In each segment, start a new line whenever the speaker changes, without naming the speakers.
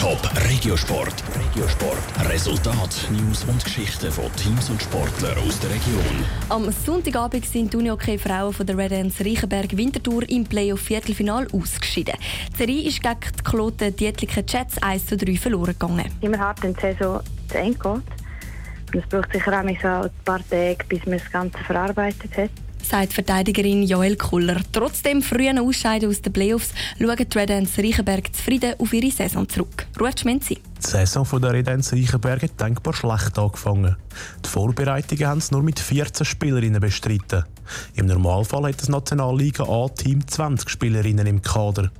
Top Regiosport. Regiosport. Resultat, News und Geschichten von Teams und Sportlern aus der Region.
Am Sonntagabend sind die Unihockey Frauen von der Red Ants Reichenberg Winterthur im Playoff Viertelfinal ausgeschieden. Die Serie ist gegen die Kloten Dietliken Jets 1 zu 3 verloren gegangen.
Immer hart, wenn die Saison zu Ende geht. Und es braucht sicher auch ein paar Tage, bis man das Ganze verarbeitet hat
sagt Verteidigerin Joel Kuller. Trotzdem frühen Ausscheiden aus den Playoffs schauen die Red Ants Reichenberg zufrieden auf ihre Saison zurück. Ruhe Schmenzi.
Die Saison der Red Ants Reichenberg hat denkbar schlecht angefangen. Die Vorbereitungen haben es nur mit 14 Spielerinnen bestritten. Im Normalfall hat das Nationalliga A-Team 20 Spielerinnen im Kader.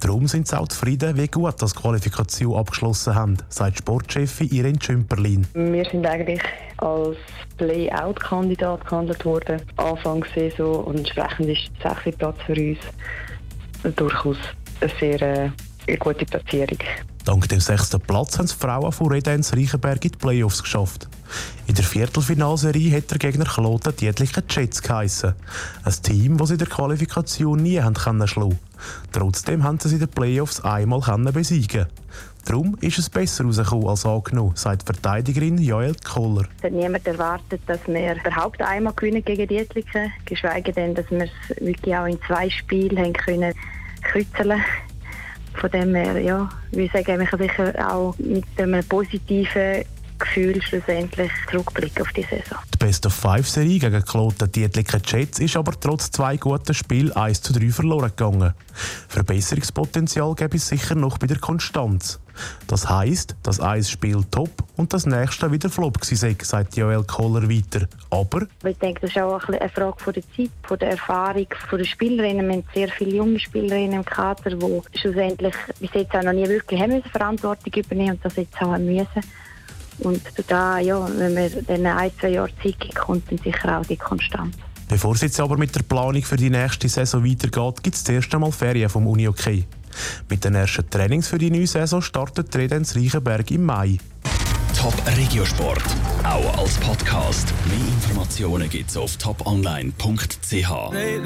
Darum sind sie auch zufrieden, wie gut das Qualifikation abgeschlossen haben, sagt Sportchefin Irene Schümperlin.
Wir sind eigentlich als Play-Out-Kandidat gehandelt worden, Anfang Saison, und entsprechend ist der sechste Platz für uns durchaus eine sehr äh, gute Platzierung.
Dank dem sechsten Platz haben die Frauen von Redens Reichenberg in die Playoffs geschafft. In der Viertelfinalserie hat der Gegner Kloten die etlichen Jets geheissen. Ein Team, das sie in der Qualifikation nie haben können schlagen. Trotzdem haben sie in den Playoffs einmal können besiegen. Darum ist es besser rausgekommen als angenommen, sagt Verteidigerin Joel Kohler.
Es hat niemand erwartet, dass wir überhaupt einmal gewinnen gegen die Etlichen, geschweige denn, dass wir es wirklich auch in zwei Spielen haben können kützeln von dem her, ja, wir sagen, wir kann sicher auch mit einem positiven Gefühl schlussendlich zurückblicken auf die Saison.
Die Best-of-Five-Serie gegen Kloten Dietliken Jets ist aber trotz zwei guten Spielen 1 zu 3 verloren gegangen. Verbesserungspotenzial gäbe es sicher noch bei der Konstanz. Das heisst, dass ein Spiel top und das nächste wieder flop war, sagt Joel Kohler weiter. Aber...
Ich denke, das ist auch eine Frage von der Zeit, von der Erfahrung von der Spielerinnen. Wir haben sehr viele junge Spielerinnen im Kader, die schlussendlich bis jetzt auch noch nie wirklich haben Verantwortung übernehmen und das jetzt auch haben müssen. Und da, ja, wenn man dann ein, zwei Jahre Zeit gibt, kommt dann sicher auch die Konstanz.
Bevor es jetzt aber mit der Planung für die nächste Saison weitergeht, gibt es zuerst einmal Ferien vom Uni-Okay. Mit den ersten Trainings für die neue Saison startet Redens Reichenberg im Mai.
Top Regiosport, auch als Podcast. Mehr Informationen gibt es auf toponline.ch.